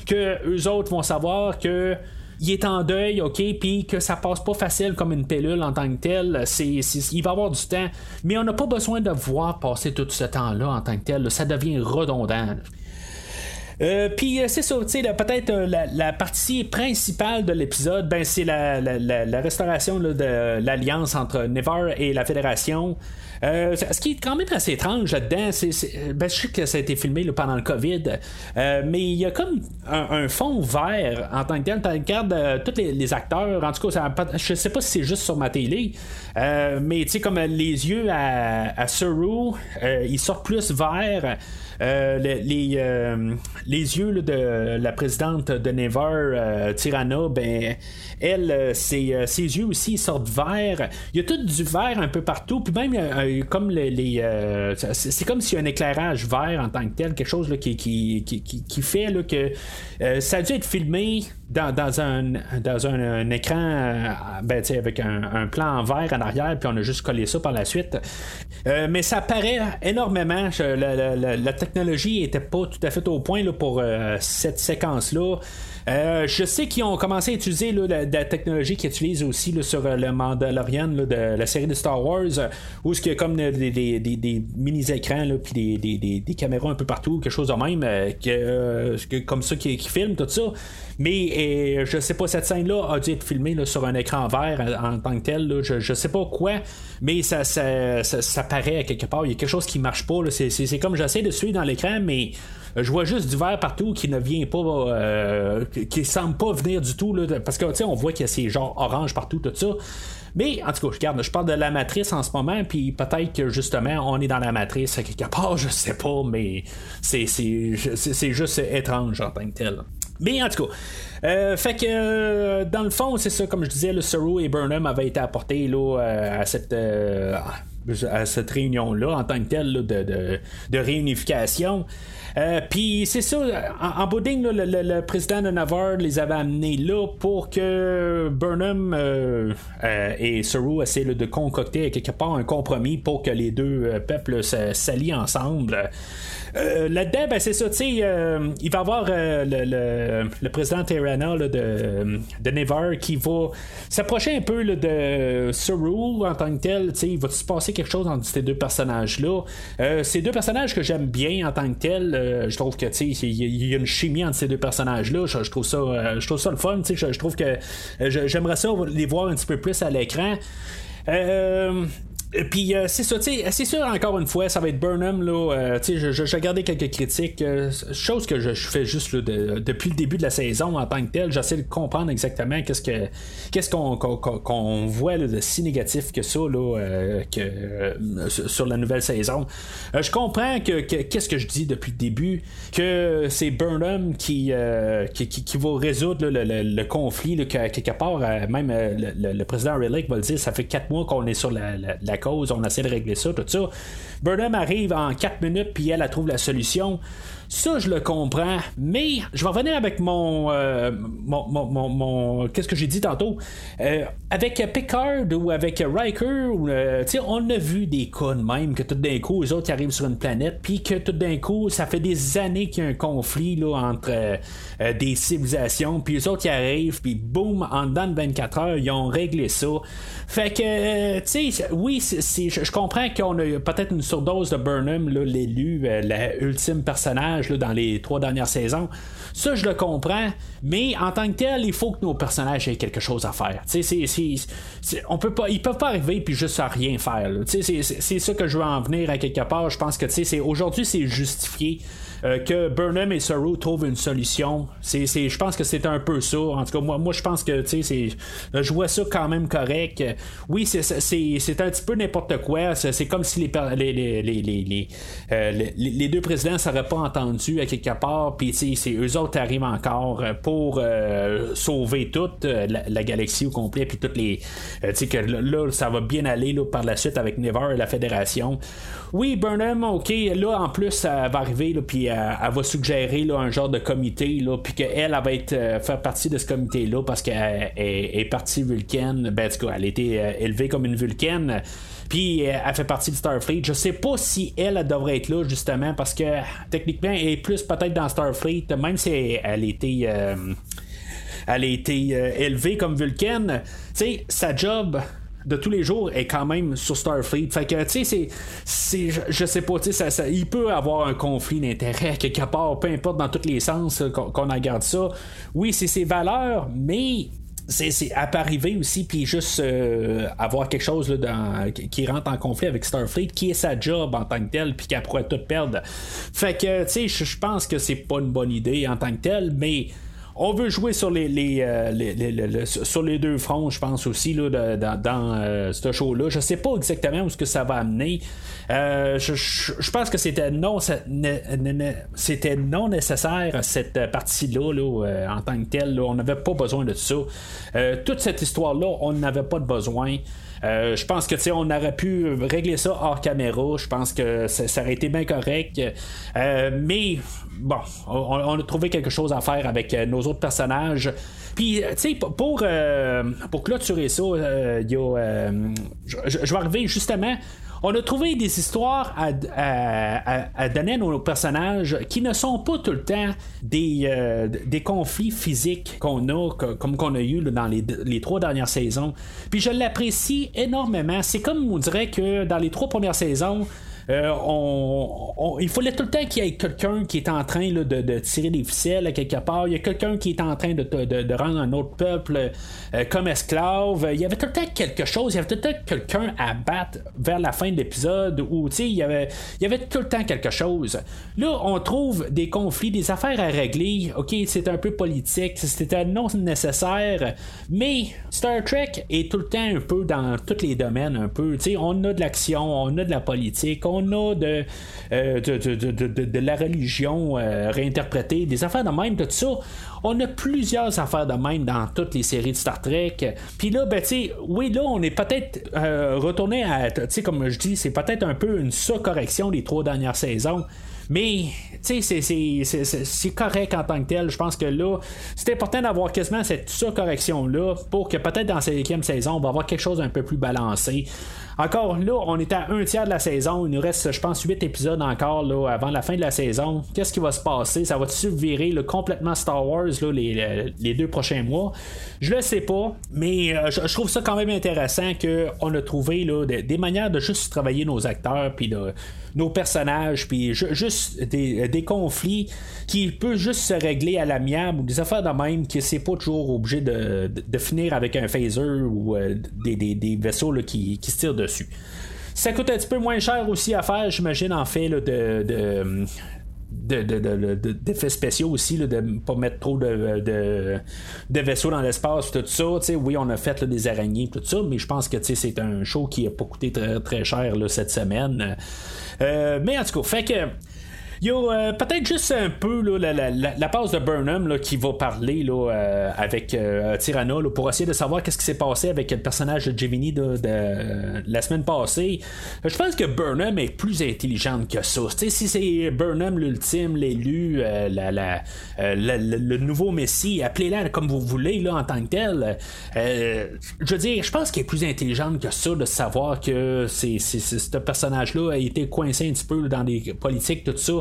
que eux autres vont savoir que il est en deuil, ok, puis que ça passe pas facile comme une pilule en tant que tel. C'est, il va avoir du temps, mais on n'a pas besoin de voir passer tout ce temps-là en tant que tel. Ça devient redondant. Euh, puis euh, c'est ça, tu sais, peut-être euh, la, partie principale de l'épisode, ben, c'est la, restauration de l'alliance entre Nevar et la Fédération. Ce qui est quand même assez étrange là-dedans, c'est, ben, je sais que ça a été filmé pendant le COVID, mais il y a comme un, fond vert en tant que tel. Tu regardes tous les, acteurs, en tout cas, ça, je sais pas si c'est juste sur ma télé, mais tu sais, comme les yeux à, à Suru, ils sortent plus verts. Euh, les, euh, les, yeux de la présidente de Never, euh, Tirana, ben, elle, ses, ses, yeux aussi sortent vert. Il y a tout du vert un peu partout. Puis même, les. c'est comme s'il y a un éclairage vert en tant que tel, quelque chose qui, fait que ça a dû être filmé dans, un, écran ben, avec un, plan en vert en arrière, puis on a juste collé ça par la suite. mais ça paraît énormément. La, technologie était pas tout à fait au point pour euh, cette séquence-là. Euh, je sais qu'ils ont commencé à utiliser la, technologie qu'ils utilisent aussi sur euh, le Mandalorian de la série de Star Wars, où ce qu'il y a comme des, mini-écrans puis des, caméras un peu partout, quelque chose de même, que, comme ça qui, qui filme tout ça. Mais je sais pas, cette scène-là a dû être filmée sur un écran vert en, tant que tel. je, je sais pas quoi, mais ça, paraît quelque part. Il y a quelque chose qui marche pas. C'est, comme j'essaie de suivre dans l'écran, mais je vois juste du vert partout qui ne vient pas, euh, qui semble pas venir du tout. parce que, tu on voit qu'il y a ces genres orange partout, tout ça. Mais en tout cas, je je parle de la matrice en ce moment, puis peut-être que justement, on est dans la matrice à quelque part, je sais pas, mais c'est juste étrange en tant que tel. Mais en tout cas, euh, fait que euh, dans le fond, c'est ça, comme je disais, le Saru et Burnham avaient été apportés là, euh, à cette à cette réunion-là en tant que telle de, de, de, réunification. Euh, puis c'est ça, en, en le, président de Navarre les avait amenés là pour que Burnham euh, euh, et Saru essaient de concocter quelque part un compromis pour que les deux peuples s'allient ensemble. Là-dedans, ben, c'est ça, tu sais, il va y avoir le, le, président Terrana de, de Nevar qui va s'approcher un peu de Saru en tant que tel, tu sais, il va se passer quelque chose entre ces deux personnages-là. ces deux personnages que j'aime bien en tant que tel, euh, je trouve que il y, a une chimie entre ces deux personnages-là. Je, trouve ça, euh, je trouve ça le fun. Je, je trouve que euh, j'aimerais ça les voir un petit peu plus à l'écran. Puis c'est ça, c'est sûr encore une fois, ça va être Burnham là. j'ai regardé quelques critiques, chose que je, fais juste depuis le début de la saison en tant que tel. J'essaie de comprendre exactement qu'est-ce que qu'est-ce qu'on voit de si négatif que ça là, que, sur la nouvelle saison. je comprends que qu'est-ce que je dis depuis le début, que c'est Burnham qui, qui, qui, va résoudre le, conflit, là, quelque part, même le, président Relic va le dire, ça fait quatre mois qu'on est sur la, cause, on essaie de régler ça, tout ça. Burnham arrive en 4 minutes, puis elle, elle trouve la solution. Ça, je le comprends, mais je vais revenir avec mon. Euh, mon, Qu'est-ce que j'ai dit tantôt euh, Avec Picard ou avec Riker, euh, on a vu des cas de même que tout d'un coup, les autres arrivent sur une planète, puis que tout d'un coup, ça fait des années qu'il y a un conflit là, entre des civilisations, puis les autres qui arrivent, puis boum, en dedans de 24 heures, ils ont réglé ça. Fait que, tu sais, oui, je comprends qu'on a peut-être une surdose de Burnham, l'élu, l'ultime personnage dans les trois dernières saisons. Ça, je le comprends, mais en tant que tel, il faut que nos personnages aient quelque chose à faire. c'est on peut pas, ils peuvent pas arriver puis juste à rien faire. C'est ça que je veux en venir à quelque part. Je pense que aujourd'hui, c'est justifié. Euh, que Burnham et Saru trouvent une solution. Je pense que c'est un peu ça. En tout cas, moi, moi je pense que je vois ça quand même correct. Oui, c'est, un petit peu n'importe quoi. C'est, comme si les, les, les, euh, les, les, deux présidents ne pas entendus à quelque part, puis c'est eux autres arrivent encore pour euh, sauver toute la, galaxie au complet, puis toutes les. tu sais que là, ça va bien aller là, par la suite avec Never et la Fédération. Oui, Burnham, ok, là en plus, ça va arriver, puis elle, va suggérer un genre de comité, là, puis qu'elle elle va être, euh, faire partie de ce comité-là parce qu'elle est, partie vulcaine. Ben, en tout elle a été euh, élevée comme une vulcaine. Puis euh, elle fait partie du Starfleet. Je sais pas si elle, devrait être là justement parce que techniquement elle est plus peut-être dans Starfleet, même si elle, était elle a été élevée comme vulcaine. Tu sais, sa job de tous les jours est quand même sur Starfleet. Fait que, tu sais, c'est, je, sais pas, tu sais, il peut avoir un conflit d'intérêt quelque part, peu importe dans tous les sens qu'on, regarde ça. Oui, c'est ses valeurs, mais c'est, c'est peut arriver aussi puis juste euh, avoir quelque chose dans, qui rentre en conflit avec Starfleet qui est sa job en tant que tel puis qu'elle pourrait tout perdre fait que tu sais je pense que c'est pas une bonne idée en tant que tel mais on veut jouer sur les, euh, sur les deux fronts, je pense aussi là, dans, euh, ce show-là. Je sais pas exactement où ce que ça va amener. Euh, je, pense que c'était non, c'était non nécessaire cette partie-là en tant que telle. on n'avait pas besoin de ça. toute cette histoire-là, on n'avait pas de besoin. je pense que on aurait pu régler ça hors caméra. Je pense que ça, aurait été bien correct. mais bon, on, a trouvé quelque chose à faire avec euh, nos autres personnages. Puis, euh, tu sais, pour, euh, pour clôturer ça, y a, je, vais arriver justement. On a trouvé des histoires à, donner à nos personnages qui ne sont pas tout le temps des, des conflits physiques qu'on a, comme qu'on a eu dans les, les, trois dernières saisons. Puis je l'apprécie énormément. C'est comme on dirait que dans les trois premières saisons, euh, il fallait tout le temps qu'il y ait quelqu'un qui est en train de, tirer des ficelles à quelque part. Il y a quelqu'un qui est en train de, rendre un autre peuple euh, comme esclave. Il y avait tout le temps quelque chose. Il y avait tout le temps quelqu'un à battre vers la fin de l'épisode où il y, avait, il y avait tout le temps quelque chose. Là, on trouve des conflits, des affaires à régler. Ok, c'est un peu politique, c'était non nécessaire. Mais Star Trek est tout le temps un peu dans tous les domaines. Un peu. on a de l'action, on a de la politique, on a de, euh, de, la religion euh, réinterprétée, des affaires de même, tout ça. On a plusieurs affaires de même dans toutes les séries de Star Trek. Puis là, ben, tu oui, là, on est peut-être euh, retourné à, tu sais, comme je dis, c'est peut-être un peu une sous-correction des trois dernières saisons. Mais, tu sais, c'est correct en tant que tel. Je pense que là, c'est important d'avoir quasiment cette correction-là pour que peut-être dans la cinquième saison, on va avoir quelque chose d'un peu plus balancé. Encore là, on est à un tiers de la saison. Il nous reste, je pense, 8 épisodes encore là, avant la fin de la saison. Qu'est-ce qui va se passer? Ça va-tu virer complètement Star Wars là, les, deux prochains mois? Je le sais pas, mais euh, je, trouve ça quand même intéressant qu'on a trouvé là, des, manières de juste travailler nos acteurs puis nos personnages, puis juste des, conflits qui peuvent juste se régler à l'amiable ou des affaires de même qui c'est pas toujours obligé de, finir avec un phaser ou euh, des, vaisseaux qui, qui se tirent dessus. ça coûte un petit peu moins cher aussi à faire, j'imagine, en fait, de, de d'effets spéciaux aussi, de ne pas mettre trop de, vaisseaux dans l'espace, tout ça. oui, on a fait des araignées, tout ça, mais je pense que c'est un show qui n'a pas coûté très, très cher cette semaine. Euh, mais en tout cas, fait que il y a peut-être juste un peu la, la, la, passe de Burnham qui va parler là, euh, avec euh, Tyranna pour essayer de savoir qu'est-ce qui s'est passé avec le personnage de Gemini de, la semaine passée. Je pense que Burnham est plus intelligente que ça. si c'est Burnham l'ultime, l'élu, euh, le nouveau Messie, appelez-la comme vous voulez là, en tant que tel. je veux dire, je pense qu'elle est plus intelligente que ça de savoir que c'est, ce personnage-là a été coincé un petit peu dans des politiques, tout ça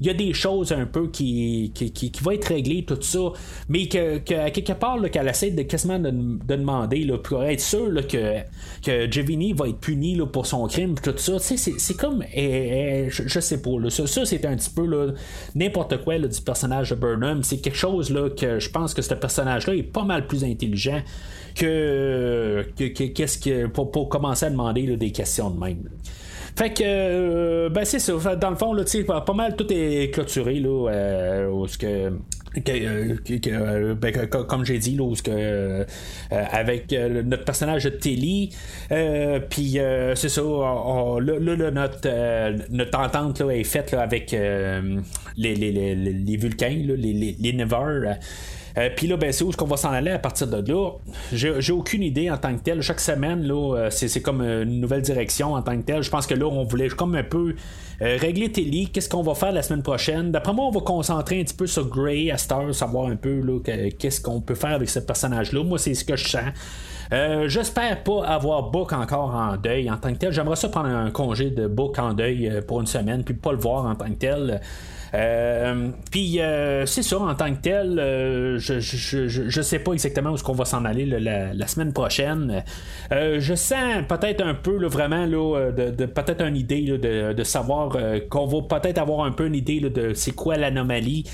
il y a des choses un peu qui, qui, vont être réglées, tout ça, mais que, que quelque part, qu'elle essaie de quasiment de, demander là, pour être sûr que, que Giovanni va être puni là, pour son crime, tout ça. C'est comme, eh, eh, je, sais pas, là, ça, c'est un petit peu n'importe quoi du personnage de Burnham. C'est quelque chose là, que je pense que ce personnage-là est pas mal plus intelligent que, qu'est-ce que pour, pour, commencer à demander des questions de même. Fait que, euh, ben c'est ça. Dans le fond, là, pas mal tout est clôturé, là, euh, ce que. Euh, ben, comme j'ai dit, là, que, avec notre personnage de Telly, puis c'est ça, là, notre, notre entente là, est faite avec les, les, les, les, Vulcains, les, les, les Never. Euh, puis là, ben, c'est où est-ce qu'on va s'en aller à partir de là? J'ai aucune idée en tant que tel. Chaque semaine, là, euh, c'est comme une nouvelle direction en tant que tel. Je pense que là, on voulait comme un peu euh, régler Telly. Qu'est-ce qu'on va faire la semaine prochaine? D'après moi, on va concentrer un petit peu sur Grey à Star, savoir un peu qu'est-ce qu'on peut faire avec ce personnage-là. Moi, c'est ce que je sens. J'espère pas avoir Book encore en deuil en tant que tel. J'aimerais ça prendre un congé de Book en deuil pour une semaine, puis pas le voir en tant que tel. Euh, puis euh, c'est ça, en tant que tel, euh, je, je, sais pas exactement où est-ce qu'on va s'en aller la, semaine prochaine. je sens peut-être un peu vraiment là, de, peut-être une idée de, savoir qu'on va peut-être avoir un peu une idée de c'est quoi l'anomalie.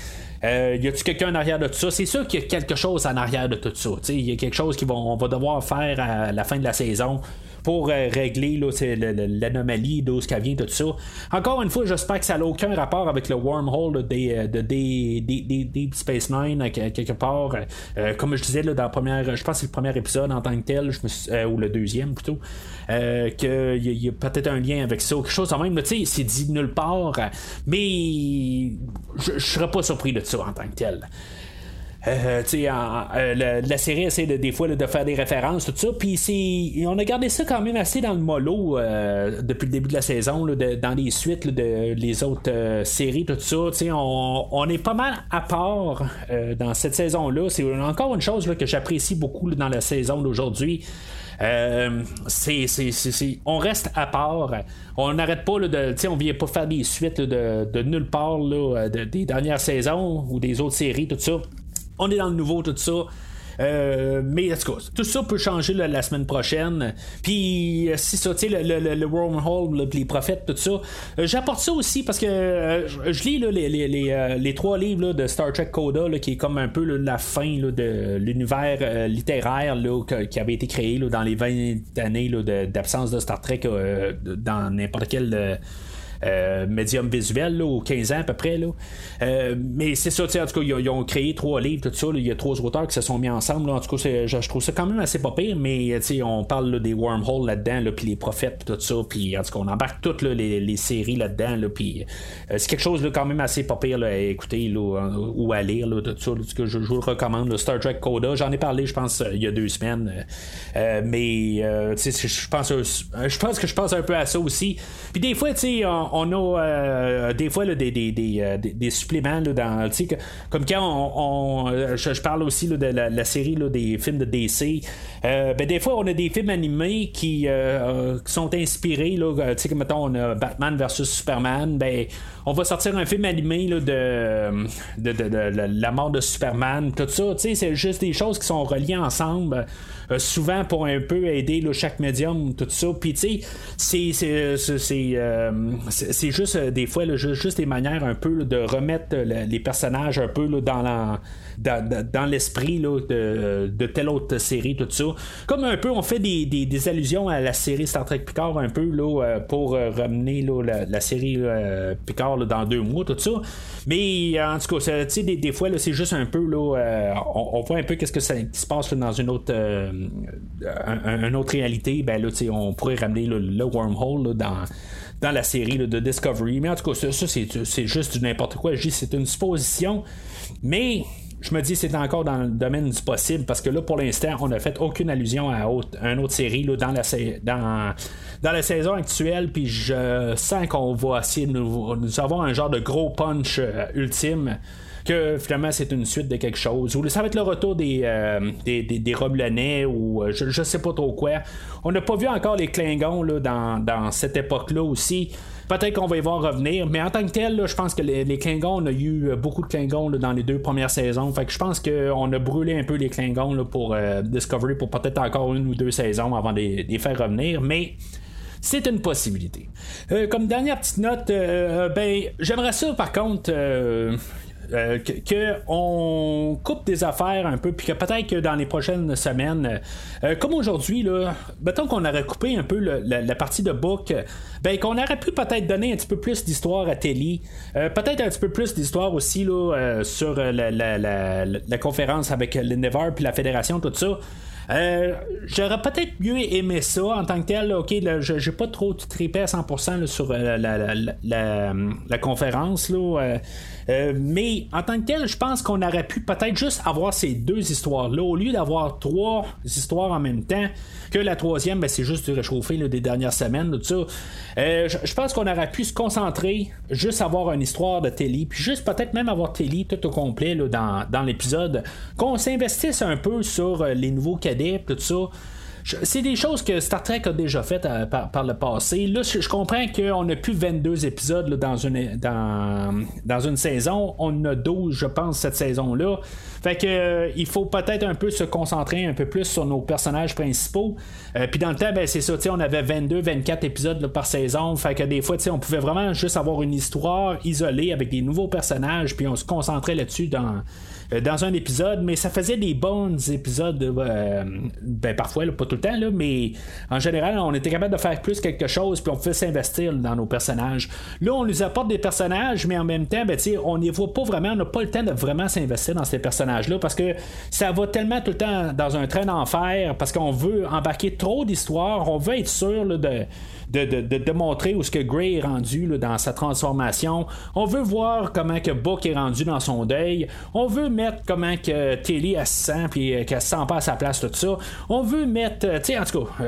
Euh, y a-tu quelqu'un en arrière de tout ça? C'est sûr qu'il y a quelque chose en arrière de tout ça. Il y a quelque chose qu'on va devoir faire à la fin de la saison pour euh, régler l'anomalie d'où ce vient, tout ça. Encore une fois, j'espère que ça n'a aucun rapport avec le wormhole des, euh, de, des, Deep Space Nine, euh, quelque part. comme je disais, là, dans la première, je pense que c'est le premier épisode en tant que tel, ou le deuxième plutôt, qu'il y a, peut-être un lien avec ça, quelque chose de même. C'est dit nulle part, mais je ne serais pas surpris de ça en tant que tel. Euh, euh, la, série essaie de, des fois de faire des références, tout ça. Puis on a gardé ça quand même assez dans le mollo euh, depuis le début de la saison, dans les suites de les autres séries, tout ça. On, on, est pas mal à part dans cette saison-là. C'est encore une chose que j'apprécie beaucoup dans la saison d'aujourd'hui. c'est, on reste à part. On n'arrête pas de. On vient pas faire des suites de, de, nulle part des dernières saisons ou des autres séries, tout ça on est dans le nouveau, tout ça. Euh, mais en tout tout ça peut changer la semaine prochaine. Puis, euh, si ça, tu sais, le, le, le, wormhole, les prophètes, tout ça. Euh, j'apporte ça aussi parce que je lis les, les, les, trois livres de Star Trek Coda, qui est comme un peu la fin de l'univers littéraire qui avait été créé dans les 20 années d'absence de, Star Trek dans n'importe quel médium visuel, là, 15 ans à peu près. Là. Euh, mais c'est ça, en tout cas, ils, ont créé trois livres, tout ça. Il y a trois auteurs qui se sont mis ensemble. En tout cas, je, trouve ça quand même assez pas pire, mais on parle des wormholes là-dedans, puis les prophètes, tout ça. Puis en tout cas, on embarque toutes les, séries là-dedans. Là, puis euh, c'est quelque chose là, quand même assez pas pire à écouter ou à lire, tout ça. que je, vous le recommande. Star Trek Coda, j'en ai parlé, je pense, il y a deux semaines. mais je pense, je pense que je pense un peu à ça aussi. Puis des fois, tu sais, on, on a euh, des fois des, des, euh, des, des, suppléments là, dans, comme quand on, euh, je, parle aussi de la, série des films de DC. ben, des fois, on a des films animés qui, sont inspirés, là, mettons, on a Batman versus Superman. Ben, on va sortir un film animé là, de, de, la mort de Superman, tout ça. C'est juste des choses qui sont reliées ensemble. Euh, souvent pour un peu aider chaque médium, tout ça. Puis tu sais, c'est, euh, juste des fois juste, des manières un peu de remettre les personnages un peu dans la dans, l'esprit de, de, telle autre série, tout ça. Comme un peu, on fait des, allusions à la série Star Trek Picard un peu là, euh, pour euh, ramener là, la, série euh, Picard dans deux mois, tout ça. Mais en tout cas, des, des fois, c'est juste un peu, là, on, voit un peu qu'est-ce que ça, qui se passe dans une autre, autre réalité. Ben, là, on pourrait ramener le wormhole dans dans la série de Discovery. Mais en tout cas, ça, c'est juste n'importe quoi. C'est une supposition. Mais je me dis c'est encore dans le domaine du possible parce que là pour l'instant on n'a fait aucune allusion à, une autre série là, dans, la, dans, dans la saison actuelle puis je sens qu'on va essayer de nous, avoir un genre de gros punch euh, ultime que finalement c'est une suite de quelque chose. Ou ça va être le retour des, euh, des, des, ou euh, je, je, sais pas trop quoi. On n'a pas vu encore les Klingons là, dans, dans cette époque-là aussi. Peut-être qu'on va y voir revenir, mais en tant que tel, je pense que les, Klingons, on a eu euh, beaucoup de Klingons dans les deux premières saisons. Fait que je pense qu'on a brûlé un peu les Klingons pour euh, Discovery pour peut-être encore une ou deux saisons avant de les faire revenir, mais c'est une possibilité. Euh, comme dernière petite note, ben j'aimerais ça par contre on coupe des affaires un peu, puis que peut-être que dans les prochaines semaines, euh, comme aujourd'hui, là, mettons qu'on aurait coupé un peu la, partie de book, ben qu'on aurait pu peut-être donner un petit peu plus d'histoire à Telly, euh, peut-être un petit peu plus d'histoire aussi là, sur la, la, conférence avec l'Endeavor puis la fédération, tout ça. j'aurais peut-être mieux aimé ça en tant que tel. ok, je j'ai pas trop trippé à 100% sur la, la, conférence. Là, euh, mais en tant que tel, je pense qu'on aurait pu peut-être juste avoir ces deux histoires-là, au lieu d'avoir trois histoires en même temps, que la troisième, ben, c'est juste du réchauffé des dernières semaines, tout ça. Euh, je, pense qu'on aurait pu se concentrer, juste avoir une histoire de télé, puis juste peut-être même avoir télé tout au complet dans, dans l'épisode, qu'on s'investisse un peu sur euh, les nouveaux cadets, tout ça c'est des choses que Star Trek a déjà faites euh, par, le passé. Là, je, comprends qu'on n'a plus 22 épisodes dans, une, dans, une saison. On a 12, je pense, cette saison-là. Fait que euh, il faut peut-être un peu se concentrer un peu plus sur nos personnages principaux. Euh, puis dans le temps, ben, c'est ça, on avait 22, 24 épisodes par saison. Fait que des fois, on pouvait vraiment juste avoir une histoire isolée avec des nouveaux personnages, puis on se concentrait là-dessus dans dans un épisode, mais ça faisait des bons épisodes, euh, ben parfois, pas tout le temps, là, mais en général, on était capable de faire plus quelque chose, puis on pouvait s'investir dans nos personnages. Là, on nous apporte des personnages, mais en même temps, ben, on n'y voit pas vraiment, on n'a pas le temps de vraiment s'investir dans ces personnages-là, parce que ça va tellement tout le temps dans un train d'enfer, parce qu'on veut embarquer trop d'histoires, on veut être sûr de de, de, montrer où ce que Gray est rendu dans sa transformation. On veut voir comment que Book est rendu dans son deuil. On veut mettre comment que Tilly elle se sent puis euh, qu'elle se sent pas à sa place tout ça. On veut mettre, euh, tu sais, en tout cas,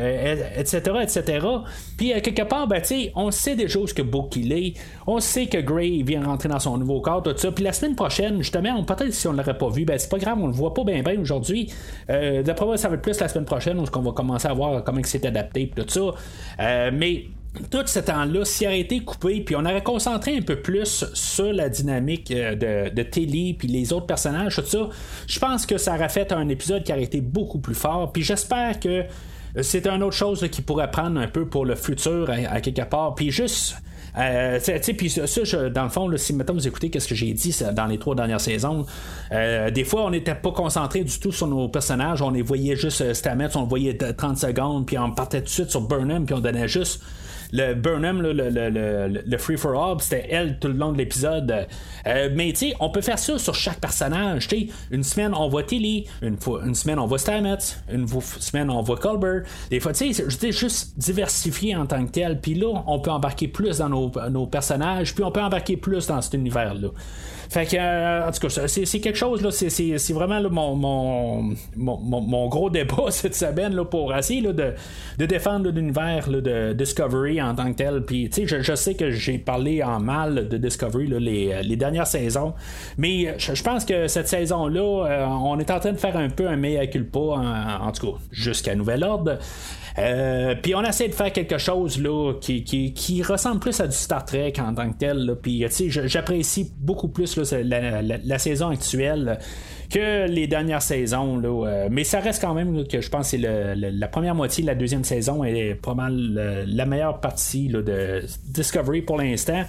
etc., euh, etc. Puis quelque part, ben, on sait déjà où ce que Book il est. On sait que Gray vient rentrer dans son nouveau corps, tout ça. Puis la semaine prochaine, justement, peut-être si on l'aurait pas vu, ben c'est pas grave, on le voit pas bien bien aujourd'hui. D'après moi, ça va être plus la semaine prochaine où on va commencer à voir comment il s'est adapté, tout ça. mais tout ce temps-là, s'il aurait été coupé, puis on aurait concentré un peu plus sur la dynamique euh, de, Telly, puis les autres personnages, tout ça, je pense que ça aurait fait un épisode qui aurait été beaucoup plus fort. Puis j'espère que c'est une autre chose qui pourrait prendre un peu pour le futur à, quelque part. Puis juste. Euh, puis ça, dans le fond, si maintenant vous écoutez ce que j'ai dit dans les trois dernières saisons, euh, des fois on n'était pas concentré du tout sur nos personnages, on les voyait juste Stamets, on le voyait 30 secondes, puis on partait tout de suite sur Burnham, puis on donnait juste le Burnham, le, le, le, Free for All, c'était elle tout le long de l'épisode. Euh, mais tu sais, on peut faire ça sur chaque personnage. sais une semaine on voit Tilly, une, fois, une semaine on voit Stamets, une semaine on voit Colbert. Des fois, tu sais, juste diversifier en tant que tel. Puis là, on peut embarquer plus dans nos, nos personnages, puis on peut embarquer plus dans cet univers-là. Fait que, euh, en tout cas, c'est quelque chose, là, c'est vraiment mon, mon, mon, gros débat *laughs* cette semaine là, pour essayer là, de, de défendre l'univers de Discovery en tant que tel. Puis, tu sais, je, sais que j'ai parlé en mal de Discovery les, les, dernières saisons, mais je, pense que cette saison-là, euh, on est en train de faire un peu un mea culpa, en tout cas, jusqu'à nouvel ordre. Euh, puis on essaie de faire quelque chose là, qui, qui, ressemble plus à du Star Trek en tant que tel. Puis j'apprécie beaucoup plus la, saison actuelle que les dernières saisons. Là, mais ça reste quand même que je pense que la première moitié de la deuxième saison est pas mal la meilleure partie de Discovery pour l'instant.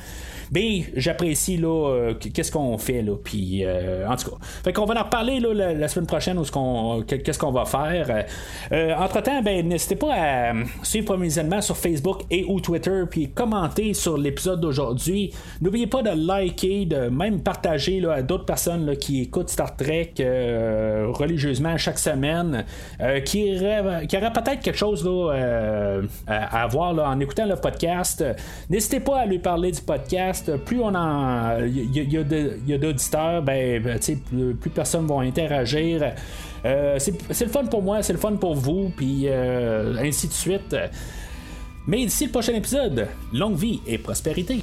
Mais j'apprécie là euh, qu'est-ce qu'on fait là. Puis euh, en tout cas. Fait qu'on va en reparler là, la, semaine prochaine où ce qu'est-ce qu'on va faire. Euh, entre temps, ben n'hésitez pas à suivre événements sur Facebook et ou Twitter puis commenter sur l'épisode d'aujourd'hui. N'oubliez pas de liker, de même partager à d'autres personnes qui écoutent Star Trek religieusement chaque semaine, qui, qui auraient peut-être quelque chose là, à, voir en écoutant le podcast. N'hésitez pas à lui parler du podcast plus on en. Il y, a d'auditeurs, ben, ben plus, plus personne va interagir. Euh, c'est le fun pour moi, c'est le fun pour vous, puis euh, ainsi de suite. Mais d'ici le prochain épisode, longue vie et prospérité.